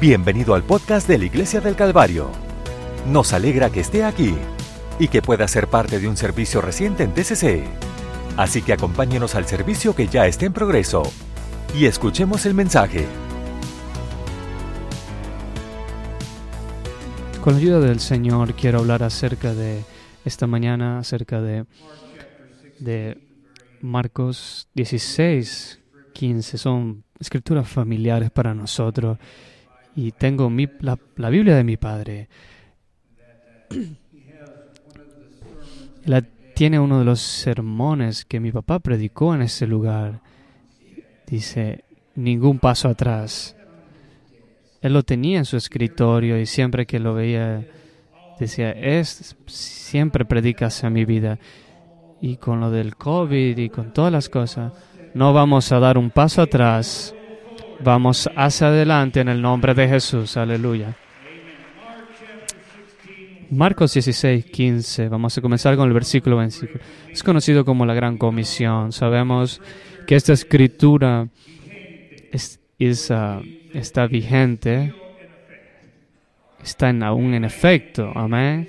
Bienvenido al podcast de la Iglesia del Calvario. Nos alegra que esté aquí y que pueda ser parte de un servicio reciente en TCC. Así que acompáñenos al servicio que ya está en progreso y escuchemos el mensaje. Con la ayuda del Señor quiero hablar acerca de esta mañana, acerca de, Marcos 16, 15. Son escrituras familiares para nosotros. Y tengo la Biblia de mi padre. La, tiene uno de los sermones que mi papá predicó en ese lugar. Dice, ningún paso atrás. Él lo tenía en su escritorio y siempre que lo veía decía, es, siempre predicas a mi vida. Y con lo del COVID y con todas las cosas, no vamos a dar un paso atrás. Vamos hacia adelante en el nombre de Jesús. Aleluya. Marcos 16, 15. Vamos a comenzar con el versículo 25. Es conocido como la Gran Comisión. Sabemos que esta escritura es, uh, está vigente, está en, aún en efecto. Amén.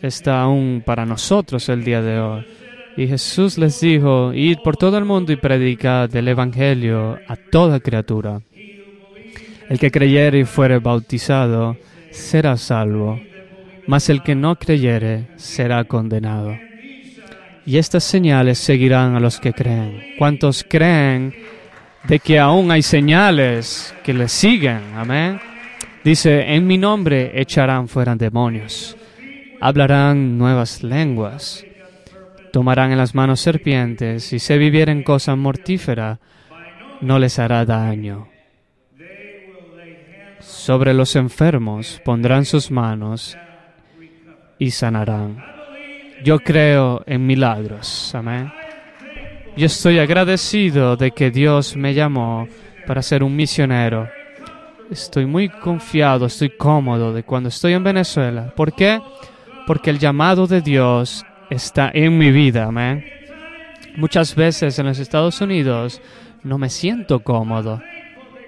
Está aún para nosotros el día de hoy. Y Jesús les dijo, id por todo el mundo y predicad el Evangelio a toda criatura. El que creyere y fuere bautizado será salvo, mas el que no creyere será condenado. Y estas señales seguirán a los que creen. ¿Cuántos creen de que aún hay señales que les siguen? Amén. Dice, en mi nombre echarán fuera demonios, hablarán nuevas lenguas tomarán en las manos serpientes, y si vivieren cosa mortífera, no les hará daño. Sobre los enfermos pondrán sus manos y sanarán. Yo creo en milagros. Amén. Yo estoy agradecido de que Dios me llamó para ser un misionero. Estoy muy confiado, estoy cómodo de cuando estoy en Venezuela. ¿Por qué? Porque el llamado de Dios está en mi vida, amén. Muchas veces en los Estados Unidos no me siento cómodo,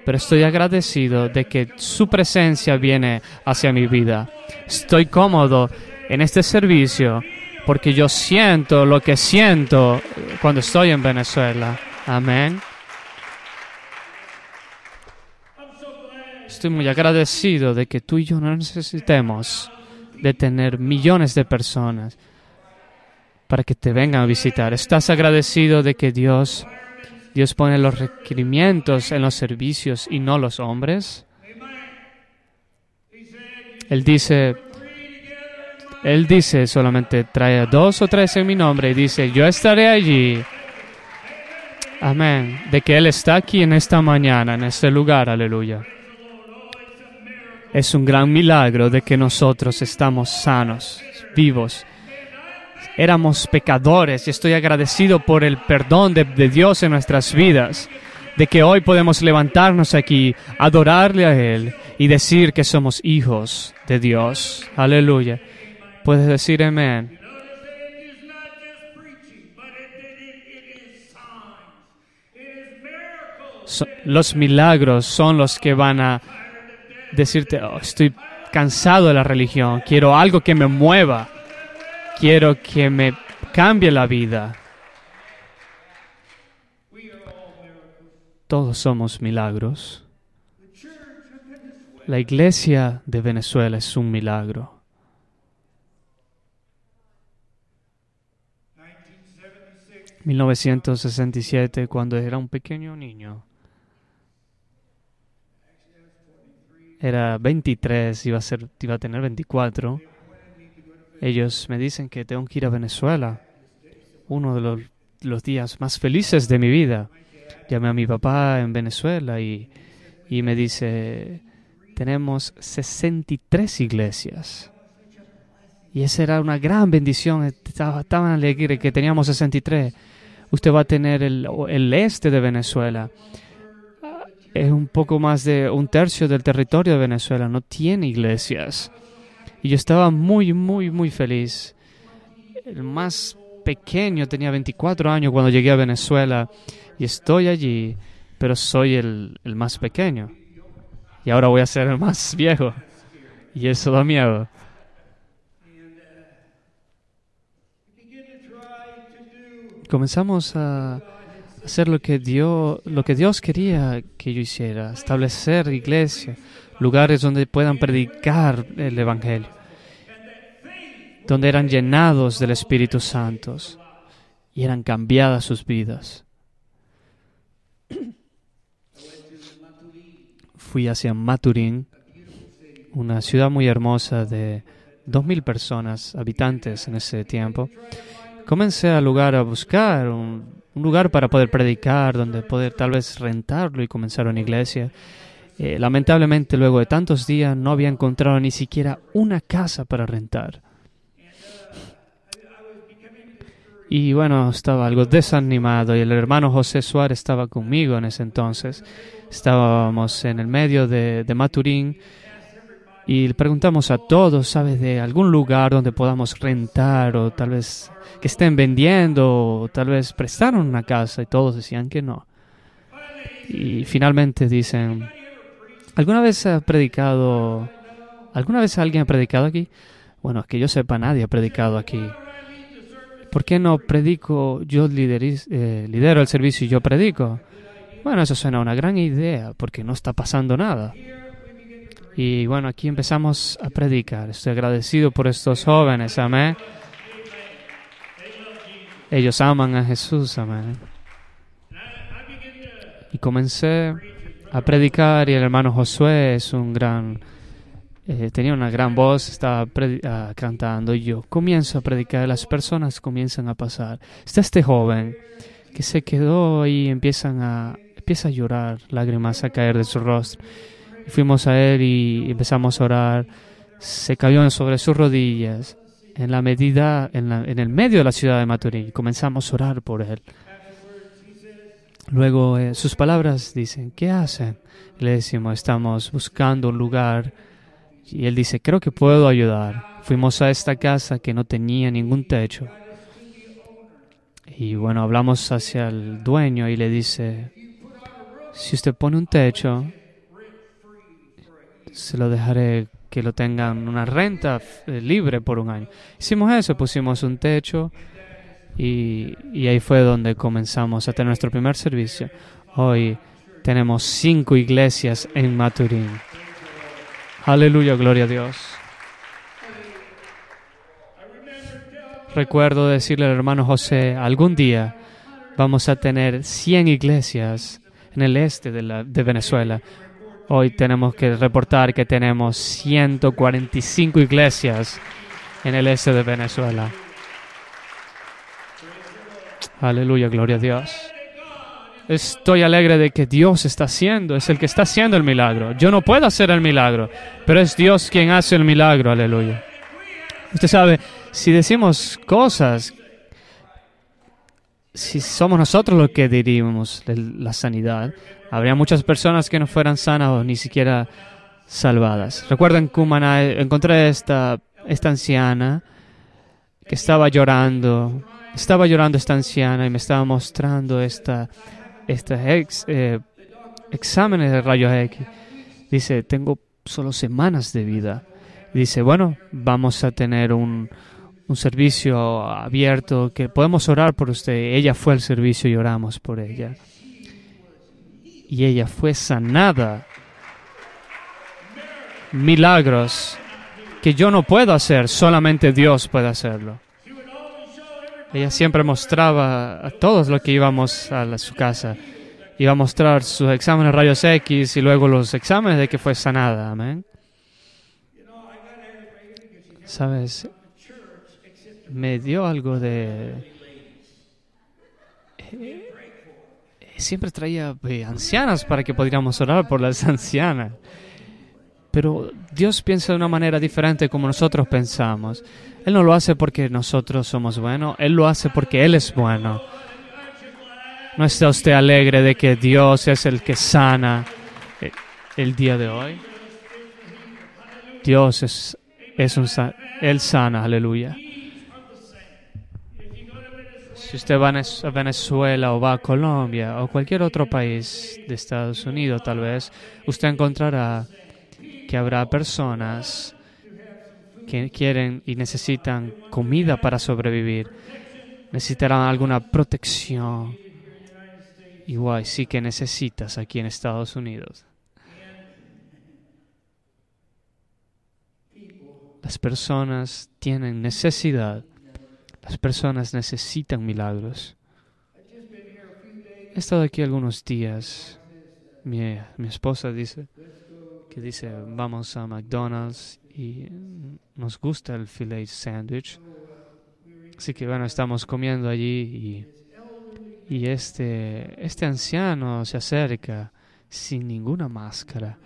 pero estoy agradecido de que su presencia viene hacia mi vida. Estoy cómodo en este servicio porque yo siento lo que siento cuando estoy en Venezuela. Amén. Estoy muy agradecido de que tú y yo no necesitemos de tener millones de personas para que te vengan a visitar. ¿Estás agradecido de que Dios, Dios pone los requerimientos en los servicios y no los hombres? Él dice, Él dice solamente trae a dos o tres en mi nombre y dice, yo estaré allí. Amén. De que Él está aquí en esta mañana, en este lugar, aleluya. Es un gran milagro de que nosotros estamos sanos, vivos éramos pecadores y estoy agradecido por el perdón de, de, Dios en nuestras vidas, de que hoy podemos levantarnos aquí, adorarle a Él y decir que somos hijos de Dios. Aleluya. Puedes decir amén. So, los milagros son los que van a decirte, oh, estoy cansado de la religión, quiero algo que me mueva quiero que me cambie la vida. Todos somos milagros. La iglesia de Venezuela es un milagro. 1967, cuando era un pequeño niño, era 23, iba a, ser, iba a tener 24 ellos me dicen que tengo que ir a Venezuela, uno de los, días más felices de mi vida. Llamé a mi papá en Venezuela y, y me dice, tenemos 63 iglesias. Y esa era una gran bendición. Estaba tan alegre que teníamos 63. Usted va a tener el, el este de Venezuela. Es un poco más de un tercio del territorio de Venezuela. No tiene iglesias. Y yo estaba muy, muy, muy feliz. El más pequeño tenía 24 años cuando llegué a Venezuela y estoy allí, pero soy el, el más pequeño. y ahora voy a ser el más viejo. Y eso da miedo. Comenzamos a hacer lo que Dios, lo que Dios quería que yo hiciera, establecer iglesia, lugares donde puedan predicar el Evangelio, donde eran llenados del Espíritu Santo y eran cambiadas sus vidas. Fui hacia Maturín, una ciudad muy hermosa de dos mil personas, habitantes en ese tiempo. Comencé al lugar a buscar un, lugar para poder predicar, donde poder tal vez rentarlo y comenzar una iglesia. Eh, lamentablemente, luego de tantos días, no había encontrado ni siquiera una casa para rentar. Y bueno, estaba algo desanimado y el hermano José Suárez estaba conmigo en ese entonces. Estábamos en el medio de, de Maturín y le preguntamos a todos, ¿sabes? De algún lugar donde podamos rentar o tal vez que estén vendiendo o tal vez prestaron una casa y todos decían que no. Y finalmente dicen, ¿alguna vez ha predicado, alguna vez alguien ha predicado aquí? Bueno, que yo sepa, nadie ha predicado aquí. ¿Por qué no predico, yo lideriz, eh, lidero el servicio y yo predico? Bueno, eso suena una gran idea porque no está pasando nada. Y bueno, aquí empezamos a predicar. Estoy agradecido por estos jóvenes, amén. Ellos aman a Jesús, amén. Y comencé a predicar y el hermano Josué es un gran, eh, tenía una gran voz, estaba uh, cantando y yo comienzo a predicar, las personas comienzan a pasar. Está este joven que se quedó y empiezan a, empieza a llorar, lágrimas a caer de su rostro. Fuimos a él y empezamos a orar. Se cayó sobre sus rodillas en la medida, en, la, en el medio de la ciudad de Maturín. Comenzamos a orar por él. Luego eh, sus palabras dicen, ¿qué hacen? Le decimos, estamos buscando un lugar. Y él dice, creo que puedo ayudar. Fuimos a esta casa que no tenía ningún techo. Y bueno, hablamos hacia el dueño y le dice, si usted pone un techo, se lo dejaré que lo tengan una renta libre por un año. Hicimos eso, pusimos un techo y, ahí fue donde comenzamos a tener nuestro primer servicio. Hoy tenemos cinco iglesias en Maturín. Aleluya, gloria a Dios. Recuerdo decirle al hermano José, algún día vamos a tener 100 iglesias en el este de, de Venezuela. Hoy tenemos que reportar que tenemos 145 iglesias en el este de Venezuela. Aleluya, gloria a Dios. Estoy alegre de que Dios está haciendo, es el que está haciendo el milagro. Yo no puedo hacer el milagro, pero es Dios quien hace el milagro, aleluya. Usted sabe, si decimos cosas, si somos nosotros los que diríamos la sanidad, Habría muchas personas que no fueran sanas o ni siquiera salvadas. Recuerden, Kumana, encontré esta, esta anciana que estaba llorando. Estaba llorando esta anciana y me estaba mostrando esta, ex, eh, exámenes de rayos X. Dice, tengo solo semanas de vida. Dice, bueno, vamos a tener un, un servicio abierto que podemos orar por usted. Ella fue al servicio y oramos por ella y ella fue sanada. Milagros que yo no puedo hacer, solamente Dios puede hacerlo. Ella siempre mostraba a todos los que íbamos a su casa. Iba a mostrar sus exámenes rayos X y luego los exámenes de que fue sanada. Amén. Sabes, me dio algo de siempre traía eh, ancianas para que pudiéramos orar por las ancianas. Pero Dios piensa de una manera diferente como nosotros pensamos. Él no lo hace porque nosotros somos buenos, Él lo hace porque Él es bueno. ¿No está usted alegre de que Dios es el que sana eh, el día de hoy? Dios es, es un Él sana, aleluya. Si usted va a Venezuela o va a Colombia o cualquier otro país de Estados Unidos, tal vez, usted encontrará que habrá personas que quieren y necesitan comida para sobrevivir, necesitarán alguna protección. Igual sí que necesitas aquí en Estados Unidos. Las personas tienen necesidad. Las personas necesitan milagros. He estado aquí algunos días. Mi, mi esposa dice que dice vamos a McDonald's y nos gusta el filet sandwich. Así que bueno, estamos comiendo allí y, y este, este anciano se acerca sin ninguna máscara.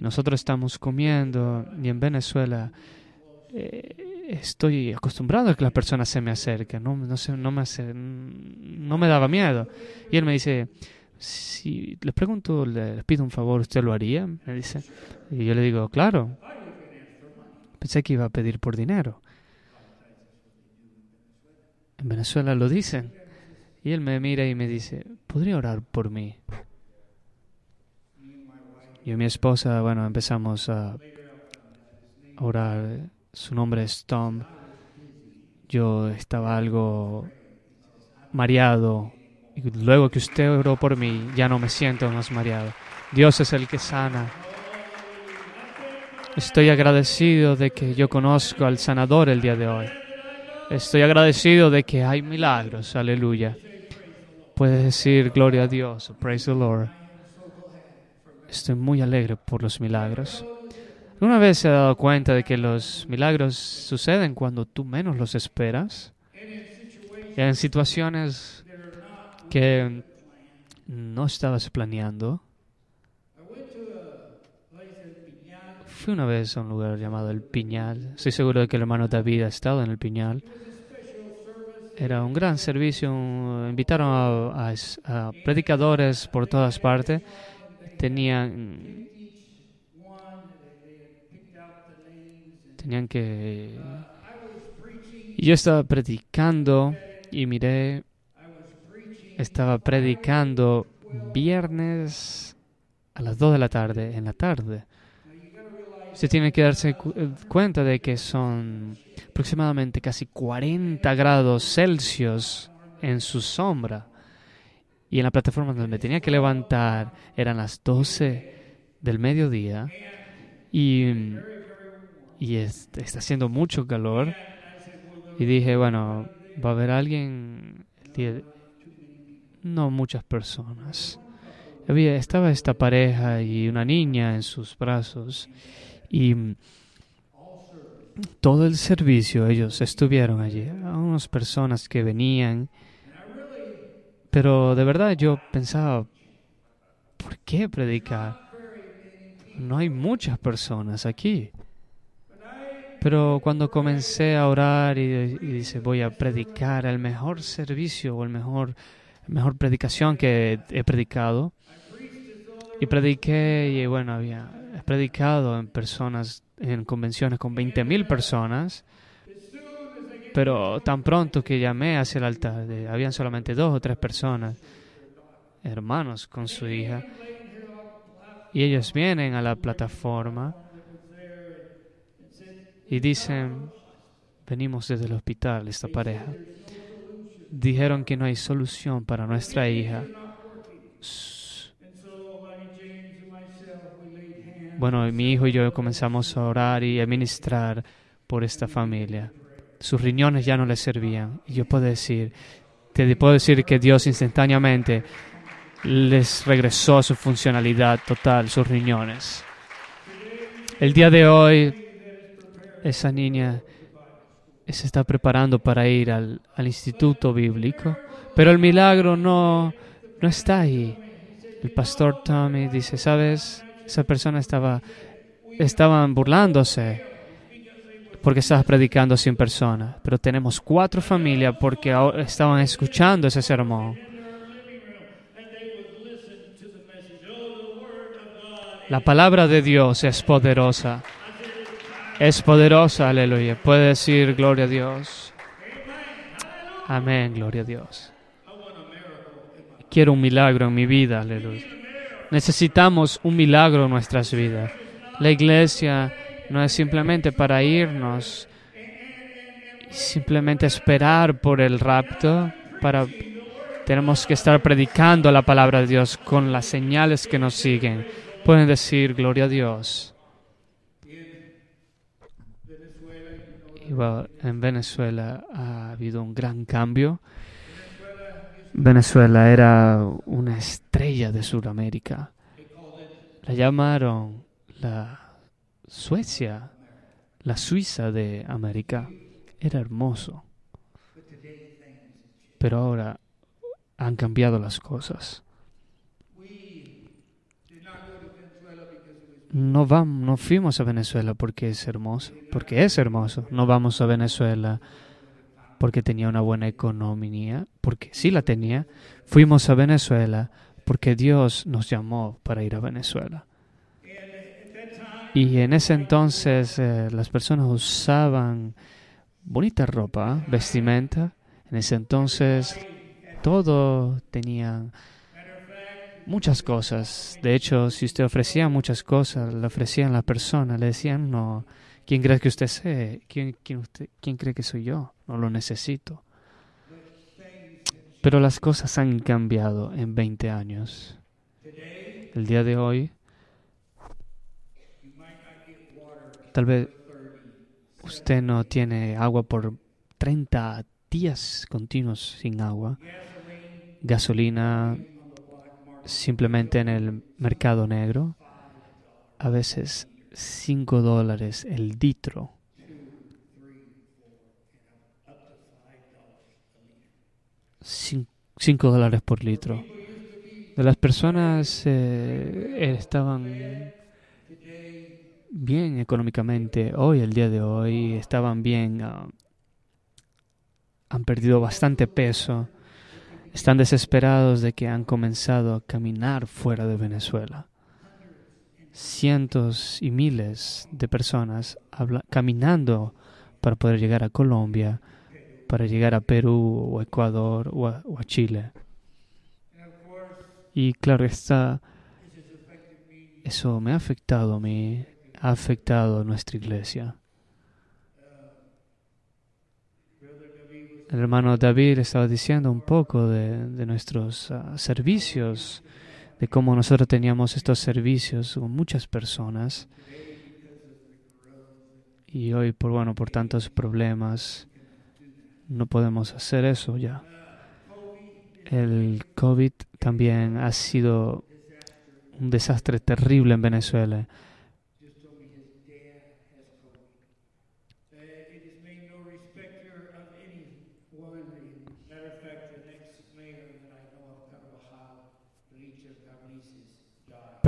Nosotros estamos comiendo y en Venezuela eh, estoy acostumbrado a que las personas se me acerquen, no, no, no, me no me daba miedo. Y él me dice, si le pregunto, le, pido un favor, ¿usted lo haría? Me dice. Y yo le digo, claro. Pensé que iba a pedir por dinero. En Venezuela lo dicen. Y él me mira y me dice, ¿podría orar por mí? Yo y mi esposa, bueno, empezamos a orar su nombre es Tom. Yo estaba algo mareado. Luego que usted oró por mí, ya no me siento más mareado. Dios es el que sana. Estoy agradecido de que yo conozco al sanador el día de hoy. Estoy agradecido de que hay milagros. Aleluya. Puedes decir gloria a Dios. Praise the Lord. Estoy muy alegre por los milagros. ¿Alguna vez se ha dado cuenta de que los milagros suceden cuando tú menos los esperas? En situaciones que no estabas planeando. Fui una vez a un lugar llamado El Piñal. Estoy seguro de que el hermano David ha estado en El Piñal. Era un gran servicio. Invitaron a, predicadores por todas partes. Tenían tenían que... Yo estaba predicando y miré, estaba predicando viernes a las 2 de la tarde, en la tarde. Se tiene que darse eh, cuenta de que son aproximadamente casi 40 grados Celsius en su sombra. Y en la plataforma donde me tenía que levantar eran las 12 del mediodía. Y y está haciendo mucho calor. Y dije, bueno, va a haber alguien, no muchas personas. Había, estaba esta pareja y una niña en sus brazos y todo el servicio ellos estuvieron allí, unas personas que venían, pero de verdad yo pensaba, ¿por qué predicar? No hay muchas personas aquí. Pero cuando comencé a orar y, dice, voy a predicar el mejor servicio o el mejor, mejor predicación que he predicado, y prediqué, y bueno, había predicado en personas, en convenciones con 20.000 personas, pero tan pronto que llamé hacia el altar, habían solamente dos o tres personas, hermanos con su hija, y ellos vienen a la plataforma y dicen, venimos desde el hospital, esta pareja. Dijeron que no hay solución para nuestra hija. Bueno, mi hijo y yo comenzamos a orar y a ministrar por esta familia. Sus riñones ya no les servían. Y yo puedo decir, te puedo decir que Dios instantáneamente les regresó su funcionalidad total, sus riñones. El día de hoy esa niña se está preparando para ir al, instituto bíblico, pero el milagro no, no está ahí. El pastor Tommy dice, ¿sabes? Esa persona estaba, estaban burlándose porque estabas predicando sin personas, pero tenemos cuatro familias porque estaban escuchando ese sermón. La palabra de Dios es poderosa es poderosa, aleluya. Puede decir gloria a Dios. Amén, gloria a Dios. Quiero un milagro en mi vida, aleluya. Necesitamos un milagro en nuestras vidas. La iglesia no es simplemente para irnos, simplemente esperar por el rapto, para tenemos que estar predicando la palabra de Dios con las señales que nos siguen. Pueden decir gloria a Dios. En Venezuela ha habido un gran cambio. Venezuela era una estrella de Sudamérica. La llamaron la Suecia, la Suiza de América. Era hermoso. Pero ahora han cambiado las cosas. No, vamos, no fuimos a Venezuela porque es hermoso, porque es hermoso. No vamos a Venezuela porque tenía una buena economía, porque sí la tenía. Fuimos a Venezuela porque Dios nos llamó para ir a Venezuela. Y en ese entonces eh, las personas usaban bonita ropa, vestimenta. En ese entonces todo tenía muchas cosas. De hecho, si usted ofrecía muchas cosas, le ofrecían a la persona, le decían, no, ¿quién cree que usted sea? ¿Quién, quién, usted, ¿Quién cree que soy yo? No lo necesito. Pero las cosas han cambiado en 20 años. El día de hoy, tal vez usted no tiene agua por 30 días continuos sin agua, gasolina simplemente en el mercado negro, a veces 5 dólares el litro. 5 dólares por litro. De las personas eh, estaban bien económicamente hoy, el día de hoy, estaban bien, ah, han perdido bastante peso están desesperados de que han comenzado a caminar fuera de Venezuela. Cientos y miles de personas caminando para poder llegar a Colombia, para llegar a Perú o Ecuador o a, Chile. Y claro está, eso me ha afectado a mí, ha afectado a nuestra iglesia. El hermano David estaba diciendo un poco de, nuestros ah, servicios, de cómo nosotros teníamos estos servicios con muchas personas. Y hoy, por bueno, por tantos problemas, no podemos hacer eso ya. El COVID también ha sido un desastre terrible en Venezuela.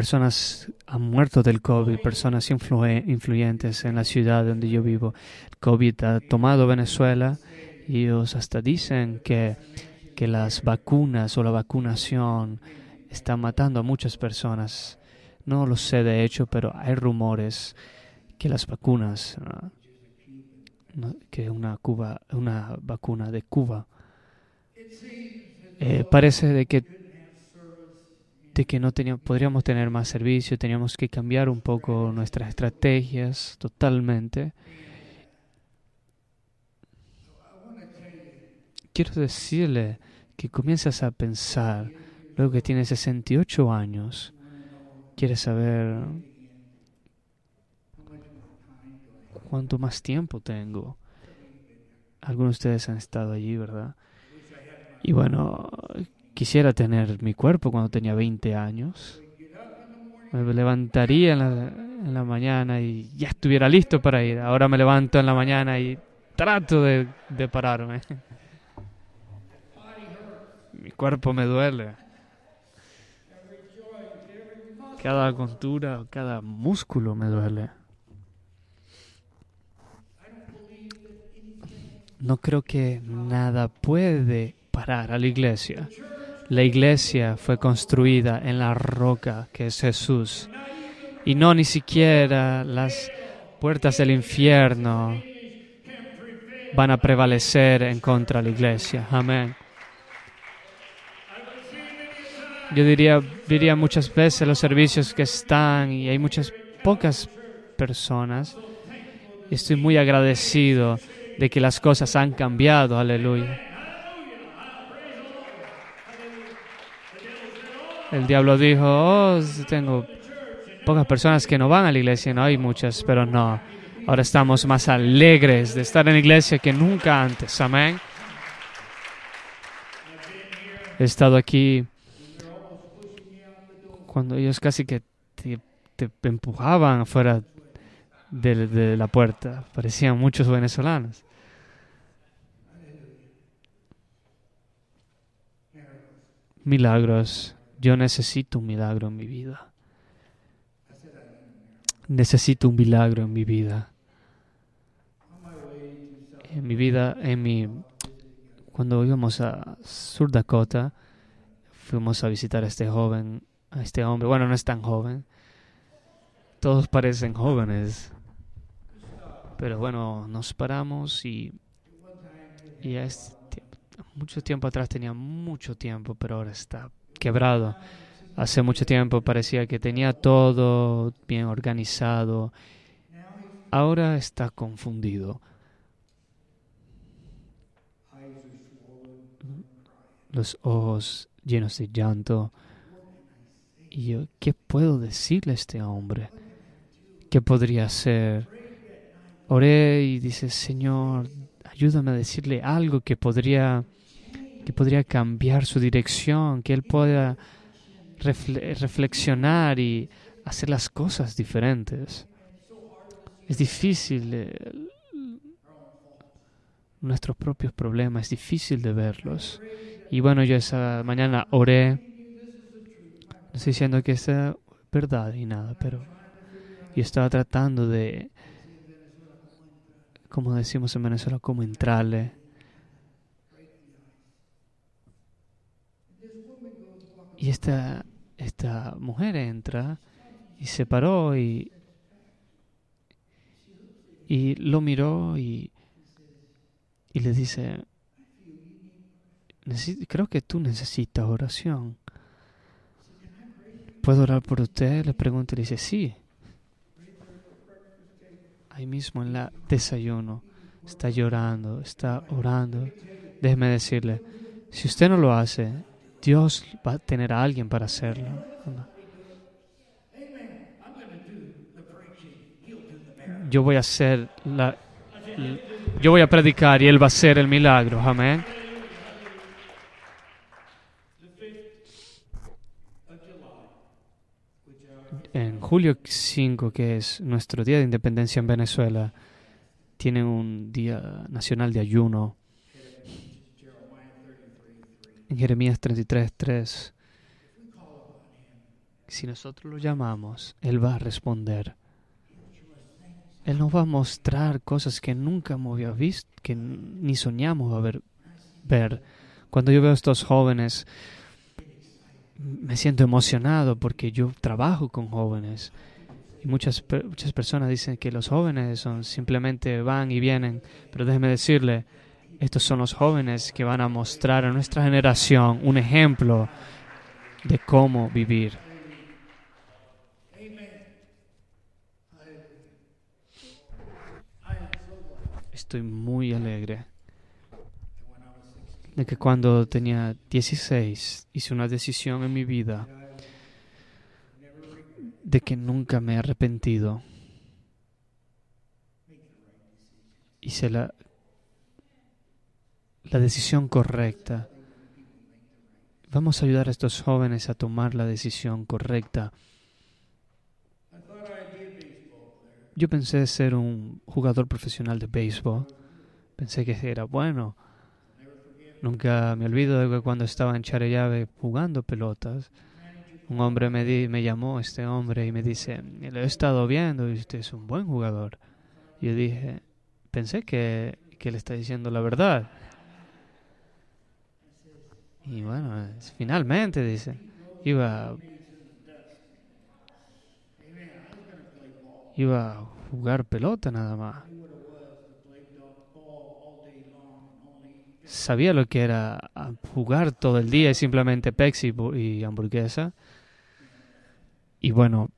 Personas han muerto del COVID, personas influyentes en la ciudad donde yo vivo. El COVID ha tomado Venezuela y ellos hasta dicen que, que las vacunas o la vacunación está matando a muchas personas. No lo sé de hecho, pero hay rumores que las vacunas, que una, Cuba, una vacuna de Cuba, eh, parece de que de que no teníamos, podríamos tener más servicio, teníamos que cambiar un poco nuestras estrategias totalmente. Quiero decirle que comienzas a pensar, luego que tienes 68 años, quieres saber cuánto más tiempo tengo. Algunos de ustedes han estado allí, ¿verdad? Y bueno, Quisiera tener mi cuerpo cuando tenía 20 años. Me levantaría en la, mañana y ya estuviera listo para ir. Ahora me levanto en la mañana y trato de, de pararme. Mi cuerpo me duele. Cada contura, cada músculo me duele. No creo que nada puede parar a la iglesia. La iglesia fue construida en la roca que es Jesús y no ni siquiera las puertas del infierno van a prevalecer en contra de la iglesia. Amén. Yo diría, diría muchas veces los servicios que están y hay muchas pocas personas. Estoy muy agradecido de que las cosas han cambiado. Aleluya. El diablo dijo, oh, tengo pocas personas que no van a la iglesia. No hay muchas, pero no. Ahora estamos más alegres de estar en la iglesia que nunca antes. Amén. He estado aquí cuando ellos casi que te, empujaban afuera de, de la puerta. Parecían muchos venezolanos. Milagros. Yo necesito un milagro en mi vida. Necesito un milagro en mi vida. En mi vida, en mi cuando íbamos a Sur Dakota, fuimos a visitar a este joven, a este hombre. Bueno, no es tan joven. Todos parecen jóvenes. Pero bueno, nos paramos y, y este, mucho tiempo atrás tenía mucho tiempo, pero ahora está quebrado. Hace mucho tiempo parecía que tenía todo bien organizado. Ahora está confundido. Los ojos llenos de llanto. Y yo, ¿qué puedo decirle a este hombre? ¿Qué podría hacer? Oré y dice, Señor, ayúdame a decirle algo que podría que podría cambiar su dirección, que él pueda reflexionar y hacer las cosas diferentes. Es difícil, eh, nuestros propios problemas, es difícil de verlos. Y bueno, yo esa mañana oré, no estoy diciendo que sea verdad y nada, pero yo estaba tratando de, como decimos en Venezuela, como entrarle Y esta, esta mujer entra y se paró y, y lo miró y, y le dice, creo que tú necesitas oración. ¿Puedo orar por usted? Le pregunta y le dice, sí. Ahí mismo en la desayuno, está llorando, está orando. Déjeme decirle, si usted no lo hace, Dios va a tener a alguien para hacerlo. Yo voy a hacer la, yo voy a predicar y él va a hacer el milagro. Amén. En julio 5, que es nuestro día de independencia en Venezuela, tienen un día nacional de ayuno en Jeremías 33, 3. Si nosotros lo llamamos, Él va a responder. Él nos va a mostrar cosas que nunca hemos visto, que ni soñamos a ver. Cuando yo veo estos jóvenes, me siento emocionado porque yo trabajo con jóvenes. Y muchas, muchas personas dicen que los jóvenes son simplemente van y vienen. Pero déjeme decirle, estos son los jóvenes que van a mostrar a nuestra generación un ejemplo de cómo vivir. Estoy muy alegre de que cuando tenía 16 hice una decisión en mi vida de que nunca me he arrepentido. Hice la la decisión correcta. Vamos a ayudar a estos jóvenes a tomar la decisión correcta. Yo pensé ser un jugador profesional de béisbol. Pensé que era bueno. Nunca me olvido de que cuando estaba en Charellave jugando pelotas, un hombre me, di, me llamó, este hombre, y me dice, lo he estado viendo y usted es un buen jugador. Yo dije, pensé que, que le está diciendo la verdad. Y bueno, finalmente, dice, iba, iba a jugar pelota nada más. sabía lo que era jugar todo el día y simplemente Pepsi y hamburguesa. Y bueno,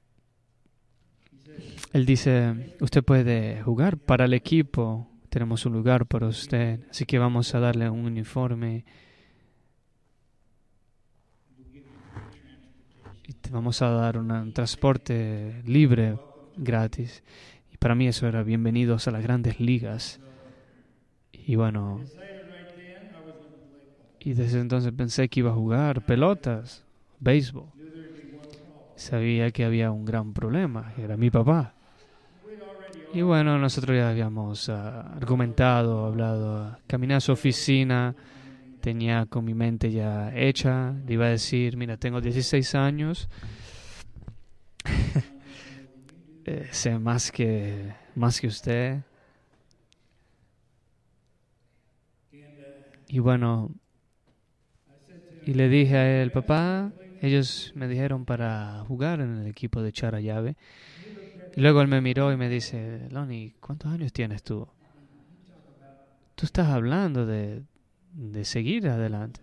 él dice, usted puede jugar para el equipo, tenemos un lugar para usted, así que vamos a darle un uniforme. Te vamos a dar un transporte libre, gratis. Y para mí eso era bienvenidos a las grandes ligas. Y bueno, y desde entonces pensé que iba a jugar pelotas, béisbol. Sabía que había un gran problema, era mi papá. Y bueno, nosotros ya habíamos ah, argumentado, hablado, caminé a su oficina, tenía con mi mente ya hecha, le iba a decir, mira, tengo 16 años, eh, sé más que, más que usted. Y bueno, y le dije a él, papá, ellos me dijeron para jugar en el equipo de echar a llave. Luego él me miró y me dice, Lonnie, ¿cuántos años tienes tú? Tú estás hablando de, de seguir adelante,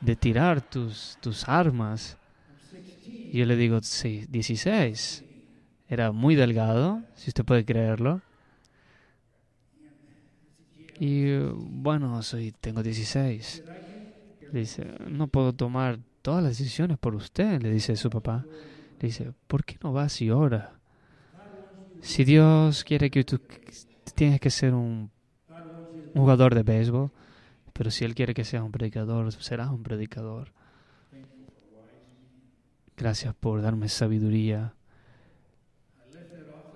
de tirar tus, tus armas. Yo le digo, sí, 16. Era muy delgado, si usted puede creerlo. Y bueno, soy, tengo 16. Le dice, no puedo tomar todas las decisiones por usted, le dice su papá. Le dice, ¿por qué no vas y ora? Si Dios quiere que tú tienes que ser un, jugador de béisbol, pero si Él quiere que seas un predicador, serás un predicador. Gracias por darme sabiduría.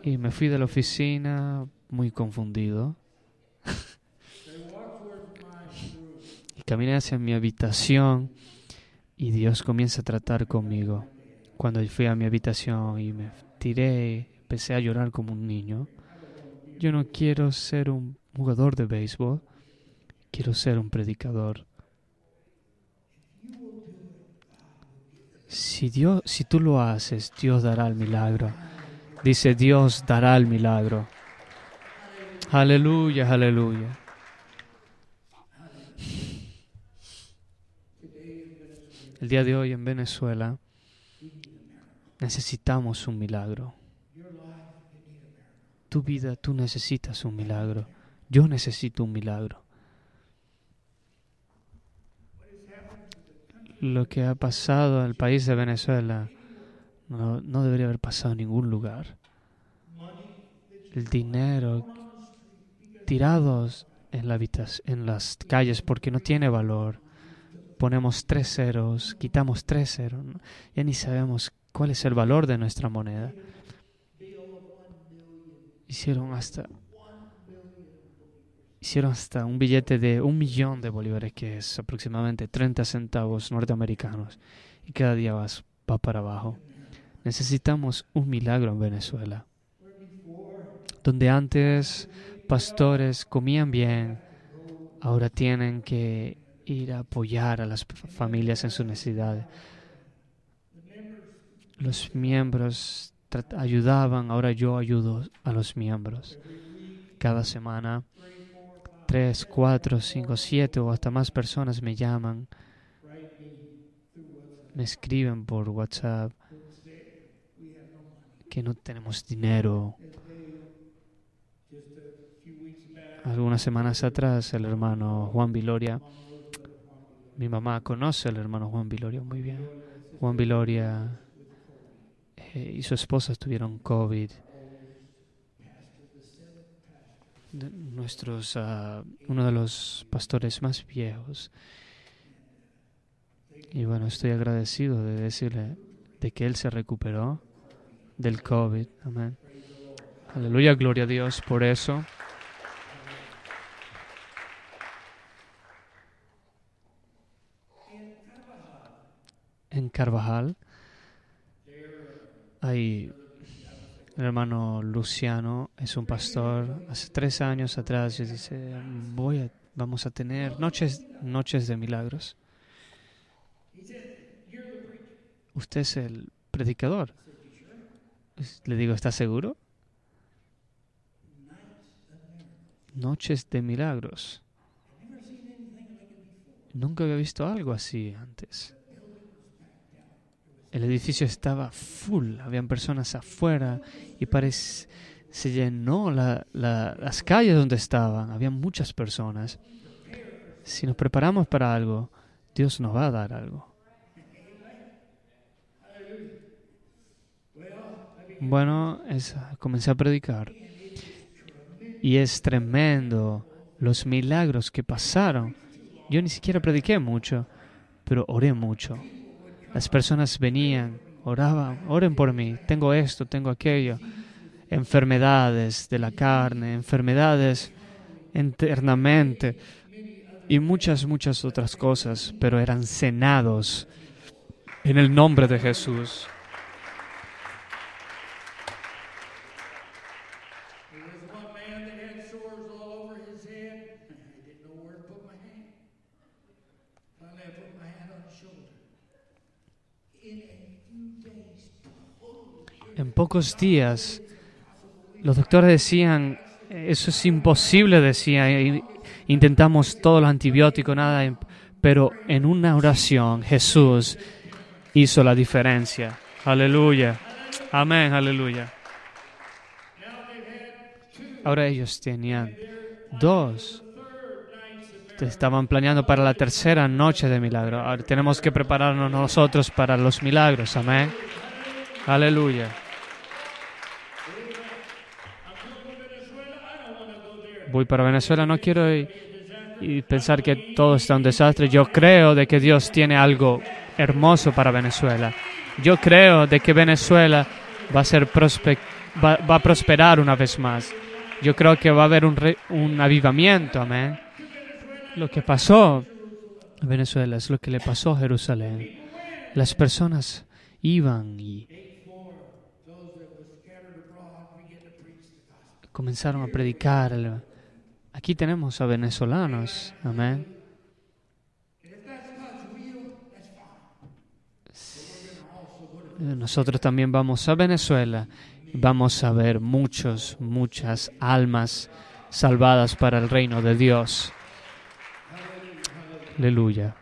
Y me fui de la oficina muy confundido. caminé hacia mi habitación y Dios comienza a tratar conmigo. Cuando fui a mi habitación y me tiré, empecé a llorar como un niño. Yo no quiero ser un jugador de béisbol, quiero ser un predicador. Si, Dios, si tú lo haces, Dios dará el milagro. Dice Dios dará el milagro. Aleluya, aleluya. El día de hoy en Venezuela necesitamos un milagro. Tu vida, tú necesitas un milagro. Yo necesito un milagro. Lo que ha pasado el país de Venezuela no, debería haber pasado en ningún lugar. El dinero tirados en, la en las calles porque no tiene valor ponemos tres ceros, quitamos tres ceros, ya ni sabemos cuál es el valor de nuestra moneda. Hicieron hasta hicieron hasta un billete de un millón de bolívares, que es aproximadamente 30 centavos norteamericanos, y cada día va, para abajo. Necesitamos un milagro en Venezuela, donde antes pastores comían bien, ahora tienen que ir a apoyar a las familias en sus necesidades. Los miembros ayudaban, ahora yo ayudo a los miembros. Cada semana, tres, cuatro, cinco, siete o hasta más personas me llaman, me escriben por WhatsApp que no tenemos dinero. Algunas semanas atrás el hermano Juan Viloria mi mamá conoce al hermano Juan Viloria muy bien. Juan Viloria eh, y su esposa tuvieron COVID. Nuestros, ah, uno de los pastores más viejos. Y bueno, estoy agradecido de decirle de que él se recuperó del COVID. Amén. Aleluya, gloria a Dios por eso. en Carvajal. Hay el hermano Luciano, es un pastor. Hace tres años atrás dice, voy vamos a tener noches, noches de milagros. Usted es el predicador. Le digo, ¿está seguro? Noches de milagros. Nunca había visto algo así antes. El edificio estaba full, habían personas afuera y parece, se llenó las calles donde estaban, había muchas personas. Si nos preparamos para algo, Dios nos va a dar algo. Bueno, comencé a predicar y es tremendo los milagros que pasaron. Yo ni siquiera prediqué mucho, pero oré mucho. Las personas venían, oraban, oren por mí, tengo esto, tengo aquello. Enfermedades de la carne, enfermedades internamente y muchas, muchas otras cosas, pero eran cenados en el nombre de Jesús. En pocos días, los doctores decían, eso es imposible, decían, intentamos todos los antibióticos, nada, pero en una oración Jesús hizo la diferencia. Aleluya. Amén, aleluya. Ahora ellos tenían dos. Estaban planeando para la tercera noche de milagro. Ahora tenemos que prepararnos nosotros para los milagros. Amén. Aleluya. Voy para Venezuela, no quiero pensar que todo está un desastre. Yo creo de que Dios tiene algo hermoso para Venezuela. Yo creo de que Venezuela va a, ser va, a prosperar una vez más. Yo creo que va a haber un, un avivamiento, amén. Lo que pasó en Venezuela es lo que le pasó a Jerusalén. Las personas iban y comenzaron a predicar Aquí tenemos a venezolanos, amén. Nosotros también vamos a Venezuela vamos a ver muchos, muchas almas salvadas para el reino de Dios. Aleluya.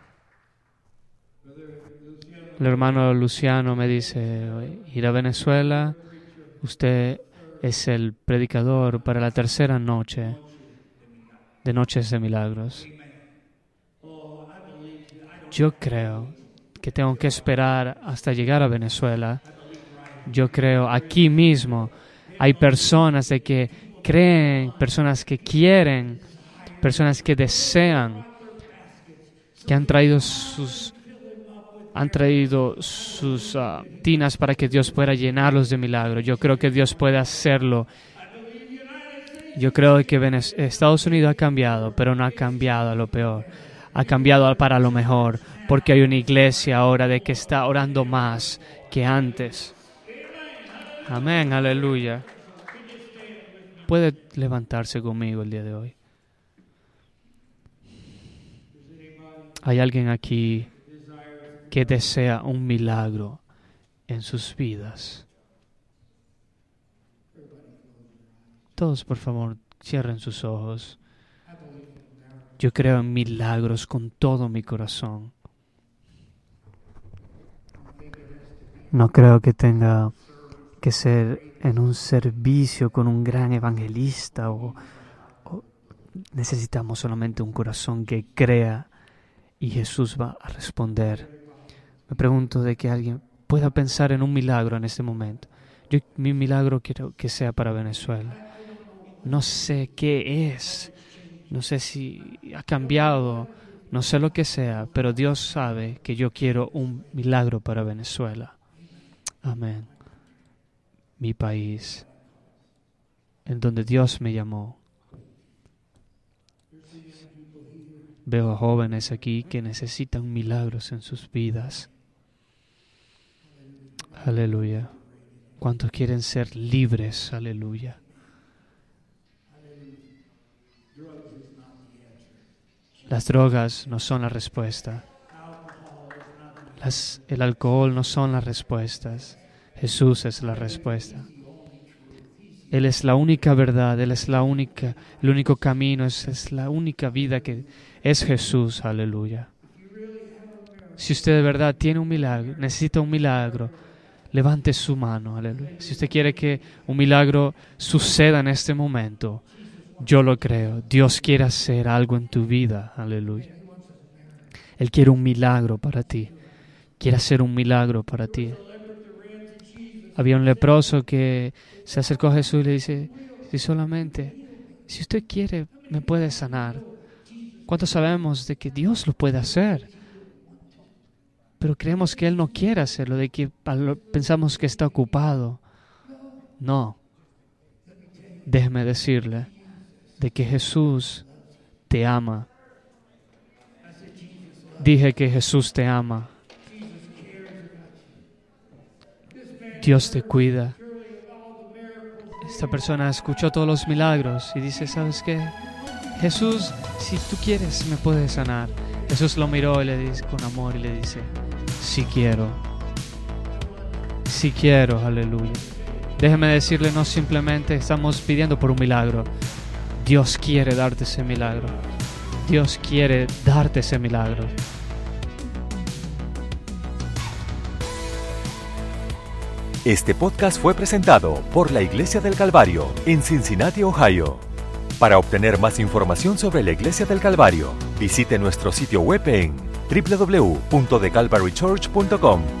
El hermano Luciano me dice, ir a Venezuela, usted es el predicador para la tercera noche de noches de milagros. Yo creo que tengo que esperar hasta llegar a Venezuela. Yo creo aquí mismo hay personas de que creen, personas que quieren, personas que desean, que han traído sus han traído sus ah, tinas para que Dios pueda llenarlos de milagros. Yo creo que Dios puede hacerlo yo creo que Estados Unidos ha cambiado, pero no ha cambiado a lo peor. Ha cambiado para lo mejor, porque hay una iglesia ahora de que está orando más que antes. Amén, aleluya. Puede levantarse conmigo el día de hoy. Hay alguien aquí que desea un milagro en sus vidas. Todos, por favor, cierren sus ojos. Yo creo en milagros con todo mi corazón. No creo que tenga que ser en un servicio con un gran evangelista o, necesitamos solamente un corazón que crea y Jesús va a responder. Me pregunto de que alguien pueda pensar en un milagro en este momento. Yo, mi milagro quiero que sea para Venezuela no sé qué es, no sé si ha cambiado, no sé lo que sea, pero Dios sabe que yo quiero un milagro para Venezuela. Amén. Mi país, en donde Dios me llamó. Veo jóvenes aquí que necesitan milagros en sus vidas. Aleluya. ¿Cuántos quieren ser libres? Aleluya. Las drogas no son la respuesta. el alcohol no son las respuestas. Jesús es la respuesta. Él es la única verdad, Él es la única, el único camino, es, es la única vida que es Jesús, aleluya. Si usted de verdad tiene un milagro, necesita un milagro, levante su mano, aleluya. Si usted quiere que un milagro suceda en este momento, yo lo creo. Dios quiere hacer algo en tu vida, aleluya. Él quiere un milagro para ti. Quiere hacer un milagro para ti. Había un leproso que se acercó a Jesús y le dice, si solamente, si usted quiere, me puede sanar. ¿Cuántos sabemos de que Dios lo puede hacer? Pero creemos que Él no quiere hacerlo, de que pensamos que está ocupado. No. Déjeme decirle de que Jesús te ama. Dije que Jesús te ama. Dios te cuida. Esta persona escuchó todos los milagros y dice, ¿sabes qué? Jesús, si tú quieres, me puedes sanar. Jesús lo miró y le dice con amor y le dice, si quiero. Si quiero, aleluya. Déjeme decirle, no simplemente estamos pidiendo por un milagro. Dios quiere darte ese milagro. Dios quiere darte ese milagro. Este podcast fue presentado por la Iglesia del Calvario en Cincinnati, Ohio. Para obtener más información sobre la Iglesia del Calvario, visite nuestro sitio web en www.thecalvarychurch.com.